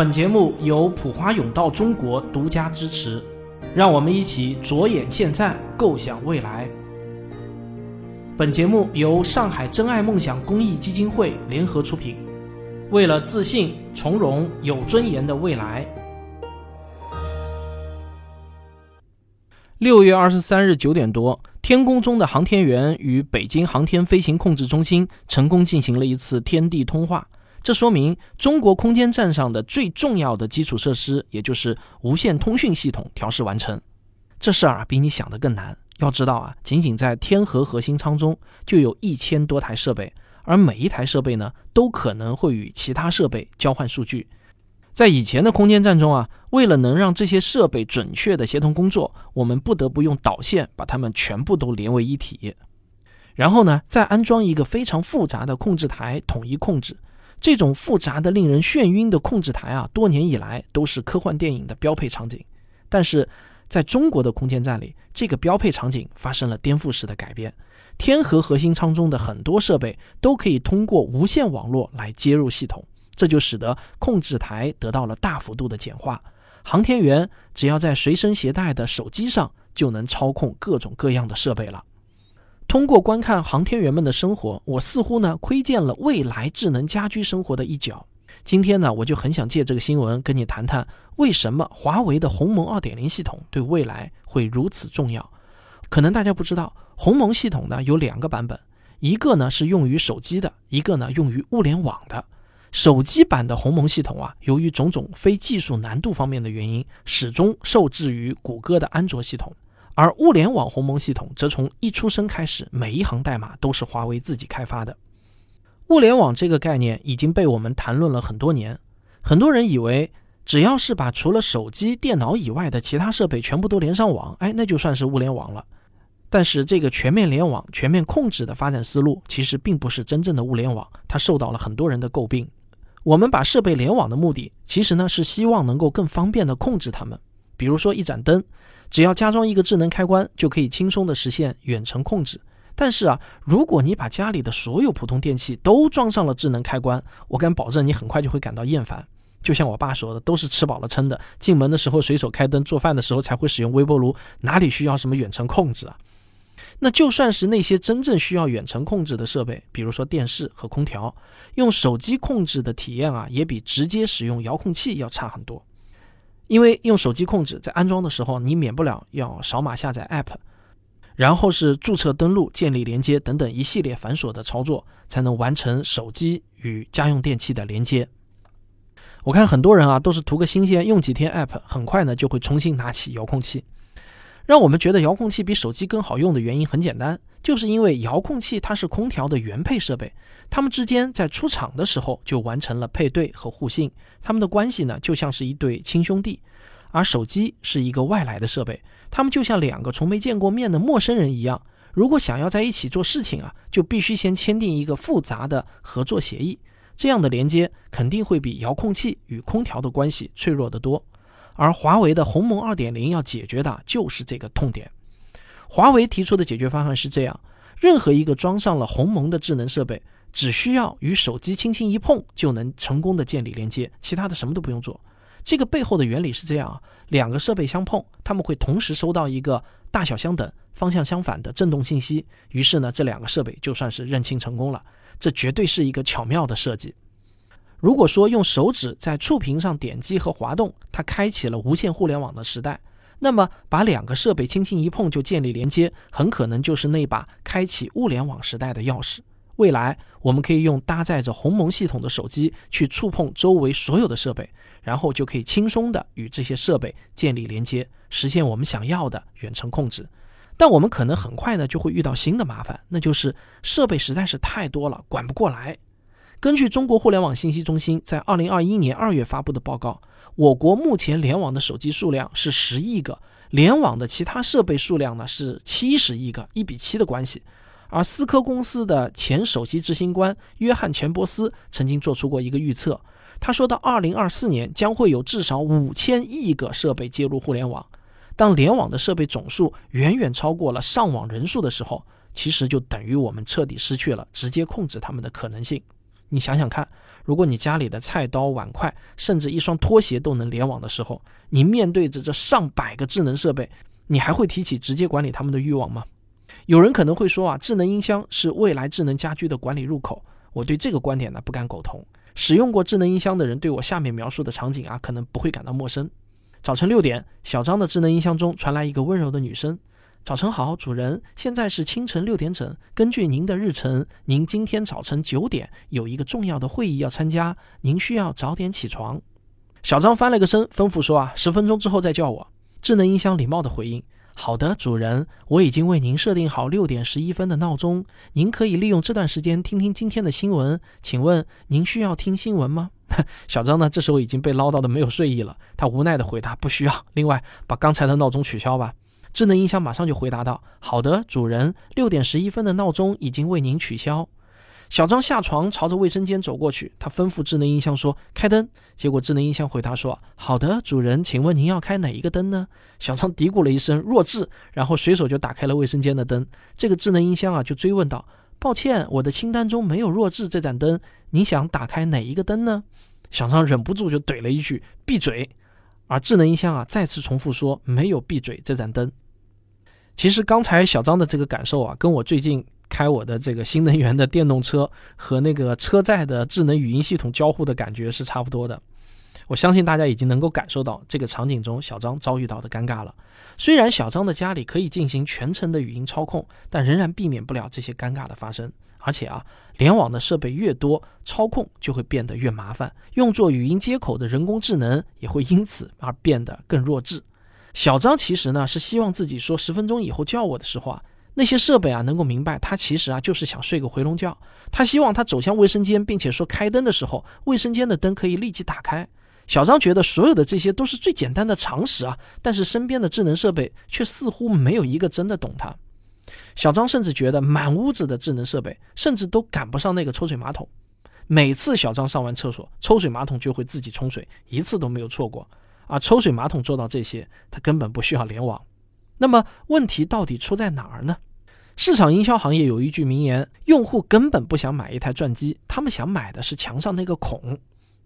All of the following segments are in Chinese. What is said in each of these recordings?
本节目由普华永道中国独家支持，让我们一起着眼现在，构想未来。本节目由上海真爱梦想公益基金会联合出品，为了自信、从容、有尊严的未来。六月二十三日九点多，天宫中的航天员与北京航天飞行控制中心成功进行了一次天地通话。这说明中国空间站上的最重要的基础设施，也就是无线通讯系统调试完成。这事儿啊，比你想的更难。要知道啊，仅仅在天河核心舱中就有一千多台设备，而每一台设备呢，都可能会与其他设备交换数据。在以前的空间站中啊，为了能让这些设备准确的协同工作，我们不得不用导线把它们全部都连为一体，然后呢，再安装一个非常复杂的控制台，统一控制。这种复杂的、令人眩晕的控制台啊，多年以来都是科幻电影的标配场景。但是，在中国的空间站里，这个标配场景发生了颠覆式的改变。天河核心舱中的很多设备都可以通过无线网络来接入系统，这就使得控制台得到了大幅度的简化。航天员只要在随身携带的手机上就能操控各种各样的设备了。通过观看航天员们的生活，我似乎呢窥见了未来智能家居生活的一角。今天呢，我就很想借这个新闻跟你谈谈，为什么华为的鸿蒙2.0系统对未来会如此重要。可能大家不知道，鸿蒙系统呢有两个版本，一个呢是用于手机的，一个呢用于物联网的。手机版的鸿蒙系统啊，由于种种非技术难度方面的原因，始终受制于谷歌的安卓系统。而物联网鸿蒙系统则从一出生开始，每一行代码都是华为自己开发的。物联网这个概念已经被我们谈论了很多年，很多人以为只要是把除了手机、电脑以外的其他设备全部都连上网，哎，那就算是物联网了。但是这个全面联网、全面控制的发展思路，其实并不是真正的物联网，它受到了很多人的诟病。我们把设备联网的目的，其实呢是希望能够更方便的控制它们，比如说一盏灯。只要加装一个智能开关，就可以轻松的实现远程控制。但是啊，如果你把家里的所有普通电器都装上了智能开关，我敢保证你很快就会感到厌烦。就像我爸说的，都是吃饱了撑的，进门的时候随手开灯，做饭的时候才会使用微波炉，哪里需要什么远程控制啊？那就算是那些真正需要远程控制的设备，比如说电视和空调，用手机控制的体验啊，也比直接使用遥控器要差很多。因为用手机控制，在安装的时候，你免不了要扫码下载 App，然后是注册登录、建立连接等等一系列繁琐的操作，才能完成手机与家用电器的连接。我看很多人啊，都是图个新鲜，用几天 App，很快呢就会重新拿起遥控器。让我们觉得遥控器比手机更好用的原因很简单，就是因为遥控器它是空调的原配设备，它们之间在出厂的时候就完成了配对和互信，它们的关系呢就像是一对亲兄弟。而手机是一个外来的设备，它们就像两个从没见过面的陌生人一样，如果想要在一起做事情啊，就必须先签订一个复杂的合作协议，这样的连接肯定会比遥控器与空调的关系脆弱得多。而华为的鸿蒙2.0要解决的就是这个痛点。华为提出的解决方案是这样：任何一个装上了鸿蒙的智能设备，只需要与手机轻轻一碰，就能成功的建立连接，其他的什么都不用做。这个背后的原理是这样啊：两个设备相碰，他们会同时收到一个大小相等、方向相反的振动信息，于是呢，这两个设备就算是认清成功了。这绝对是一个巧妙的设计。如果说用手指在触屏上点击和滑动，它开启了无线互联网的时代，那么把两个设备轻轻一碰就建立连接，很可能就是那把开启物联网时代的钥匙。未来我们可以用搭载着鸿蒙系统的手机去触碰周围所有的设备，然后就可以轻松的与这些设备建立连接，实现我们想要的远程控制。但我们可能很快呢就会遇到新的麻烦，那就是设备实在是太多了，管不过来。根据中国互联网信息中心在二零二一年二月发布的报告，我国目前联网的手机数量是十亿个，联网的其他设备数量呢是七十亿个，一比七的关系。而思科公司的前首席执行官约翰钱伯斯曾经做出过一个预测，他说到二零二四年将会有至少五千亿个设备接入互联网。当联网的设备总数远远超过了上网人数的时候，其实就等于我们彻底失去了直接控制它们的可能性。你想想看，如果你家里的菜刀、碗筷，甚至一双拖鞋都能联网的时候，你面对着这上百个智能设备，你还会提起直接管理他们的欲望吗？有人可能会说啊，智能音箱是未来智能家居的管理入口。我对这个观点呢不敢苟同。使用过智能音箱的人对我下面描述的场景啊，可能不会感到陌生。早晨六点，小张的智能音箱中传来一个温柔的女声：“早晨好，主人，现在是清晨六点整。根据您的日程，您今天早晨九点有一个重要的会议要参加，您需要早点起床。”小张翻了个身，吩咐说：“啊，十分钟之后再叫我。”智能音箱礼貌的回应。好的，主人，我已经为您设定好六点十一分的闹钟，您可以利用这段时间听听今天的新闻。请问您需要听新闻吗？小张呢？这时候已经被唠叨的没有睡意了，他无奈的回答：“不需要。”另外，把刚才的闹钟取消吧。智能音箱马上就回答道：“好的，主人，六点十一分的闹钟已经为您取消。”小张下床，朝着卫生间走过去。他吩咐智能音箱说：“开灯。”结果智能音箱回答说：“好的，主人，请问您要开哪一个灯呢？”小张嘀咕了一声：“弱智。”然后随手就打开了卫生间的灯。这个智能音箱啊，就追问道：“抱歉，我的清单中没有弱智这盏灯。你想打开哪一个灯呢？”小张忍不住就怼了一句：“闭嘴。”而智能音箱啊，再次重复说：“没有闭嘴这盏灯。”其实刚才小张的这个感受啊，跟我最近。开我的这个新能源的电动车和那个车载的智能语音系统交互的感觉是差不多的。我相信大家已经能够感受到这个场景中小张遭遇到的尴尬了。虽然小张的家里可以进行全程的语音操控，但仍然避免不了这些尴尬的发生。而且啊，联网的设备越多，操控就会变得越麻烦，用作语音接口的人工智能也会因此而变得更弱智。小张其实呢是希望自己说十分钟以后叫我的时候啊。那些设备啊，能够明白他其实啊就是想睡个回笼觉。他希望他走向卫生间，并且说开灯的时候，卫生间的灯可以立即打开。小张觉得所有的这些都是最简单的常识啊，但是身边的智能设备却似乎没有一个真的懂他。小张甚至觉得满屋子的智能设备，甚至都赶不上那个抽水马桶。每次小张上完厕所，抽水马桶就会自己冲水，一次都没有错过。而抽水马桶做到这些，它根本不需要联网。那么问题到底出在哪儿呢？市场营销行业有一句名言：用户根本不想买一台转机，他们想买的是墙上那个孔。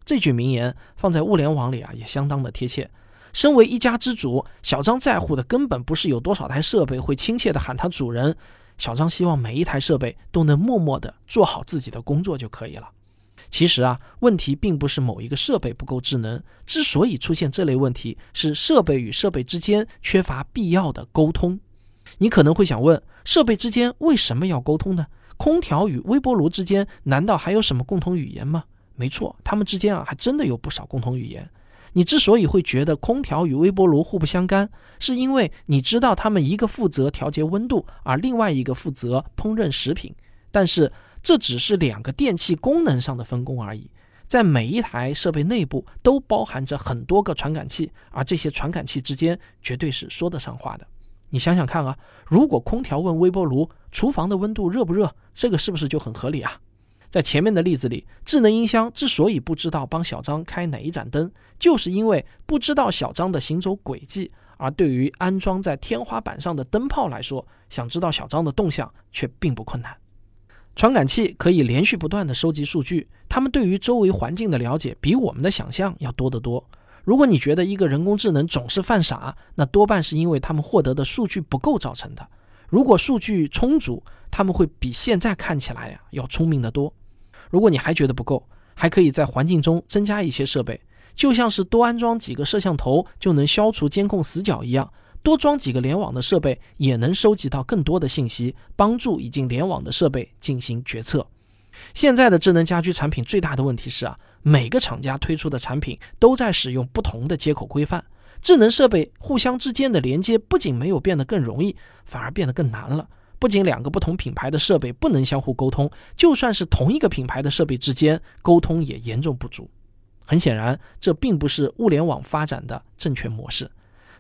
这句名言放在物联网里啊，也相当的贴切。身为一家之主，小张在乎的根本不是有多少台设备会亲切的喊他主人，小张希望每一台设备都能默默的做好自己的工作就可以了。其实啊，问题并不是某一个设备不够智能，之所以出现这类问题，是设备与设备之间缺乏必要的沟通。你可能会想问，设备之间为什么要沟通呢？空调与微波炉之间难道还有什么共同语言吗？没错，它们之间啊还真的有不少共同语言。你之所以会觉得空调与微波炉互不相干，是因为你知道它们一个负责调节温度，而另外一个负责烹饪食品。但是这只是两个电器功能上的分工而已，在每一台设备内部都包含着很多个传感器，而这些传感器之间绝对是说得上话的。你想想看啊，如果空调问微波炉厨房的温度热不热，这个是不是就很合理啊？在前面的例子里，智能音箱之所以不知道帮小张开哪一盏灯，就是因为不知道小张的行走轨迹。而对于安装在天花板上的灯泡来说，想知道小张的动向却并不困难。传感器可以连续不断地收集数据，他们对于周围环境的了解比我们的想象要多得多。如果你觉得一个人工智能总是犯傻，那多半是因为他们获得的数据不够造成的。如果数据充足，他们会比现在看起来呀要聪明得多。如果你还觉得不够，还可以在环境中增加一些设备，就像是多安装几个摄像头就能消除监控死角一样，多装几个联网的设备也能收集到更多的信息，帮助已经联网的设备进行决策。现在的智能家居产品最大的问题是啊。每个厂家推出的产品都在使用不同的接口规范，智能设备互相之间的连接不仅没有变得更容易，反而变得更难了。不仅两个不同品牌的设备不能相互沟通，就算是同一个品牌的设备之间沟通也严重不足。很显然，这并不是物联网发展的正确模式。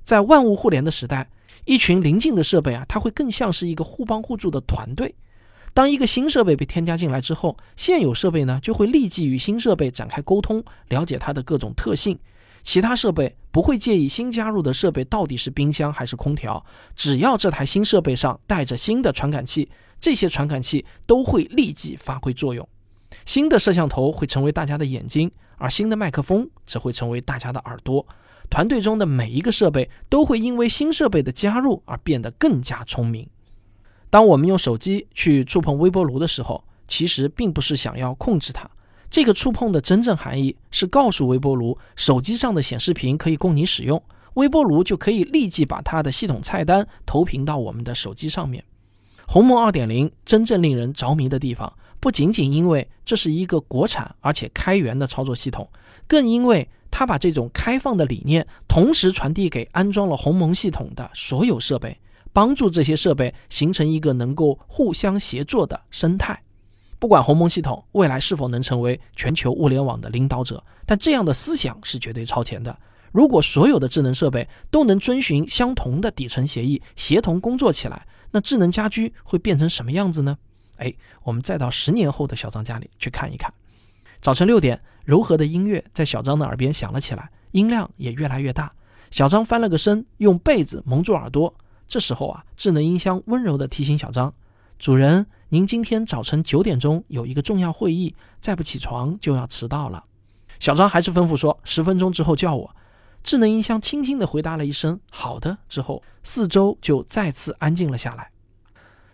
在万物互联的时代，一群邻近的设备啊，它会更像是一个互帮互助的团队。当一个新设备被添加进来之后，现有设备呢就会立即与新设备展开沟通，了解它的各种特性。其他设备不会介意新加入的设备到底是冰箱还是空调，只要这台新设备上带着新的传感器，这些传感器都会立即发挥作用。新的摄像头会成为大家的眼睛，而新的麦克风则会成为大家的耳朵。团队中的每一个设备都会因为新设备的加入而变得更加聪明。当我们用手机去触碰微波炉的时候，其实并不是想要控制它。这个触碰的真正含义是告诉微波炉，手机上的显示屏可以供你使用，微波炉就可以立即把它的系统菜单投屏到我们的手机上面。鸿蒙2.0真正令人着迷的地方，不仅仅因为这是一个国产而且开源的操作系统，更因为它把这种开放的理念同时传递给安装了鸿蒙系统的所有设备，帮助这些设备形成一个能够互相协作的生态。不管鸿蒙系统未来是否能成为全球物联网的领导者，但这样的思想是绝对超前的。如果所有的智能设备都能遵循相同的底层协议，协同工作起来，那智能家居会变成什么样子呢？哎，我们再到十年后的小张家里去看一看。早晨六点，柔和的音乐在小张的耳边响了起来，音量也越来越大。小张翻了个身，用被子蒙住耳朵。这时候啊，智能音箱温柔地提醒小张：“主人，您今天早晨九点钟有一个重要会议，再不起床就要迟到了。”小张还是吩咐说：“十分钟之后叫我。”智能音箱轻轻地回答了一声“好的”之后，四周就再次安静了下来。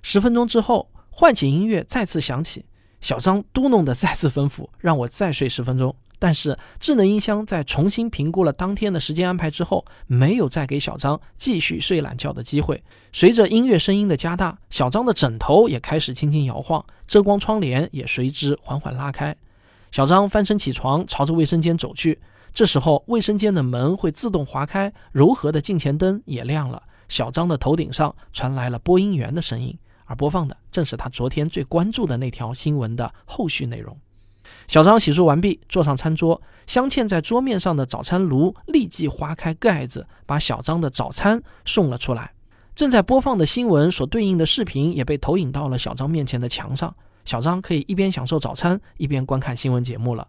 十分钟之后，唤醒音乐再次响起，小张嘟哝的再次吩咐让我再睡十分钟。但是智能音箱在重新评估了当天的时间安排之后，没有再给小张继续睡懒觉的机会。随着音乐声音的加大，小张的枕头也开始轻轻摇晃，遮光窗帘也随之缓缓拉开。小张翻身起床，朝着卫生间走去。这时候，卫生间的门会自动划开，柔和的镜前灯也亮了。小张的头顶上传来了播音员的声音，而播放的正是他昨天最关注的那条新闻的后续内容。小张洗漱完毕，坐上餐桌，镶嵌在桌面上的早餐炉立即划开盖子，把小张的早餐送了出来。正在播放的新闻所对应的视频也被投影到了小张面前的墙上。小张可以一边享受早餐，一边观看新闻节目了。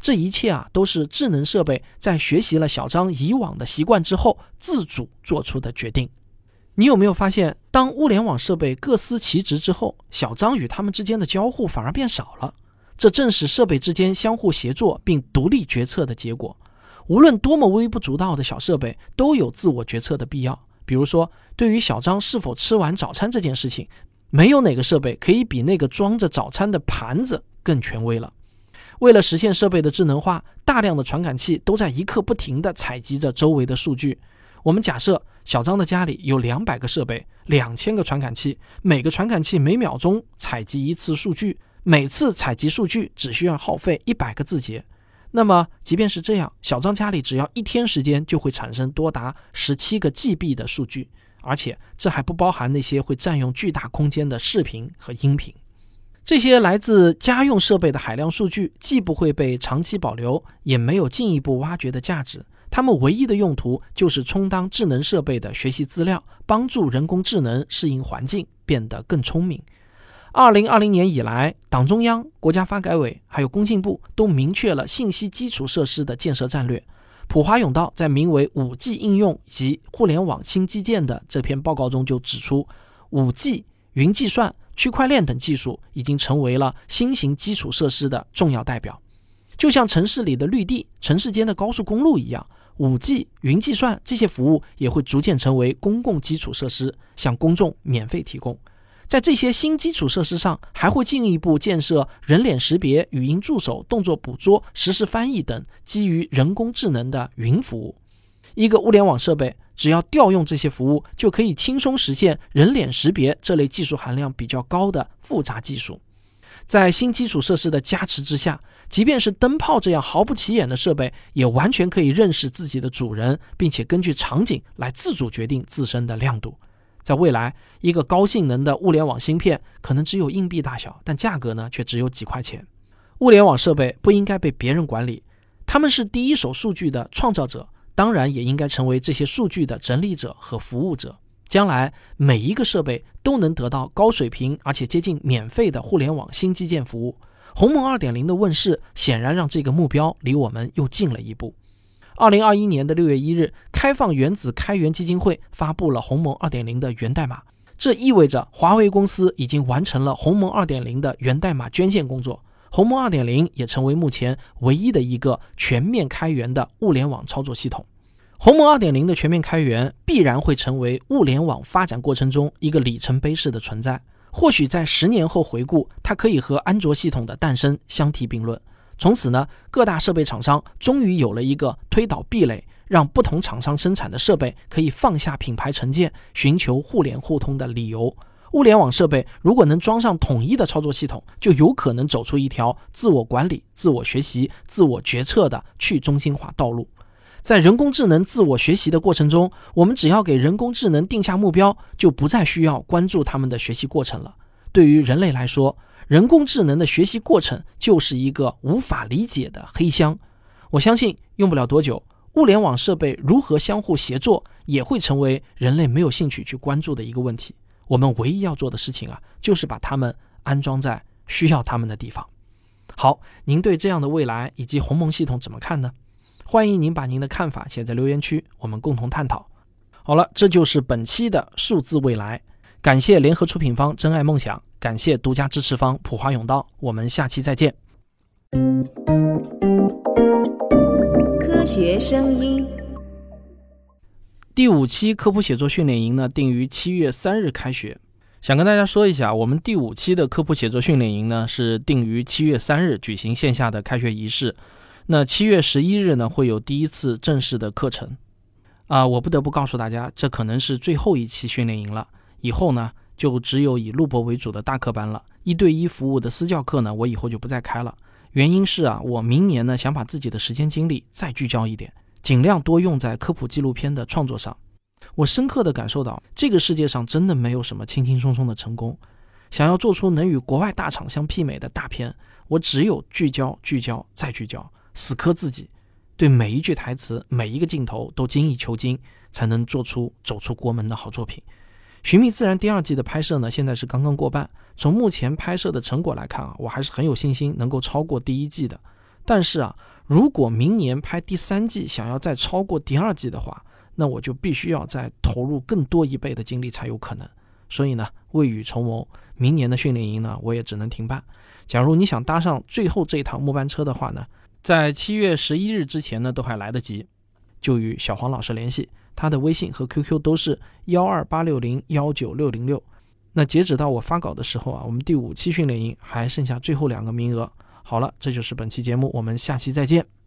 这一切啊，都是智能设备在学习了小张以往的习惯之后，自主做出的决定。你有没有发现，当物联网设备各司其职之后，小张与他们之间的交互反而变少了？这正是设备之间相互协作并独立决策的结果。无论多么微不足道的小设备，都有自我决策的必要。比如说，对于小张是否吃完早餐这件事情，没有哪个设备可以比那个装着早餐的盘子更权威了。为了实现设备的智能化，大量的传感器都在一刻不停地采集着周围的数据。我们假设小张的家里有两百个设备，两千个传感器，每个传感器每秒钟采集一次数据，每次采集数据只需要耗费一百个字节。那么，即便是这样，小张家里只要一天时间就会产生多达十七个 GB 的数据，而且这还不包含那些会占用巨大空间的视频和音频。这些来自家用设备的海量数据，既不会被长期保留，也没有进一步挖掘的价值。它们唯一的用途就是充当智能设备的学习资料，帮助人工智能适应环境，变得更聪明。二零二零年以来，党中央、国家发改委还有工信部都明确了信息基础设施的建设战略。普华永道在名为《五 G 应用及互联网新基建》的这篇报告中就指出，五 G、云计算。区块链等技术已经成为了新型基础设施的重要代表，就像城市里的绿地、城市间的高速公路一样，5G、云计算这些服务也会逐渐成为公共基础设施，向公众免费提供。在这些新基础设施上，还会进一步建设人脸识别、语音助手、动作捕捉、实时翻译等基于人工智能的云服务。一个物联网设备。只要调用这些服务，就可以轻松实现人脸识别这类技术含量比较高的复杂技术。在新基础设施的加持之下，即便是灯泡这样毫不起眼的设备，也完全可以认识自己的主人，并且根据场景来自主决定自身的亮度。在未来，一个高性能的物联网芯片可能只有硬币大小，但价格呢却只有几块钱。物联网设备不应该被别人管理，他们是第一手数据的创造者。当然也应该成为这些数据的整理者和服务者。将来每一个设备都能得到高水平而且接近免费的互联网新基建服务。鸿蒙2.0的问世显然让这个目标离我们又近了一步。二零二一年的六月一日，开放原子开源基金会发布了鸿蒙2.0的源代码，这意味着华为公司已经完成了鸿蒙2.0的源代码捐献工作。鸿蒙2.0也成为目前唯一的一个全面开源的物联网操作系统。鸿蒙2.0的全面开源必然会成为物联网发展过程中一个里程碑式的存在。或许在十年后回顾，它可以和安卓系统的诞生相提并论。从此呢，各大设备厂商终于有了一个推倒壁垒，让不同厂商生产的设备可以放下品牌成见，寻求互联互通的理由。物联网设备如果能装上统一的操作系统，就有可能走出一条自我管理、自我学习、自我决策的去中心化道路。在人工智能自我学习的过程中，我们只要给人工智能定下目标，就不再需要关注他们的学习过程了。对于人类来说，人工智能的学习过程就是一个无法理解的黑箱。我相信用不了多久，物联网设备如何相互协作，也会成为人类没有兴趣去关注的一个问题。我们唯一要做的事情啊，就是把它们安装在需要它们的地方。好，您对这样的未来以及鸿蒙系统怎么看呢？欢迎您把您的看法写在留言区，我们共同探讨。好了，这就是本期的数字未来。感谢联合出品方真爱梦想，感谢独家支持方普华永道。我们下期再见。科学声音。第五期科普写作训练营呢，定于七月三日开学。想跟大家说一下，我们第五期的科普写作训练营呢，是定于七月三日举行线下的开学仪式。那七月十一日呢，会有第一次正式的课程。啊，我不得不告诉大家，这可能是最后一期训练营了。以后呢，就只有以录播为主的大课班了。一对一服务的私教课呢，我以后就不再开了。原因是啊，我明年呢，想把自己的时间精力再聚焦一点。尽量多用在科普纪录片的创作上。我深刻地感受到，这个世界上真的没有什么轻轻松松的成功。想要做出能与国外大厂相媲美的大片，我只有聚焦、聚焦再聚焦，死磕自己，对每一句台词、每一个镜头都精益求精，才能做出走出国门的好作品。《寻觅自然》第二季的拍摄呢，现在是刚刚过半。从目前拍摄的成果来看啊，我还是很有信心能够超过第一季的。但是啊。如果明年拍第三季，想要再超过第二季的话，那我就必须要再投入更多一倍的精力才有可能。所以呢，未雨绸缪，明年的训练营呢，我也只能停办。假如你想搭上最后这一趟末班车的话呢，在七月十一日之前呢，都还来得及，就与小黄老师联系，他的微信和 QQ 都是幺二八六零幺九六零六。那截止到我发稿的时候啊，我们第五期训练营还剩下最后两个名额。好了，这就是本期节目，我们下期再见。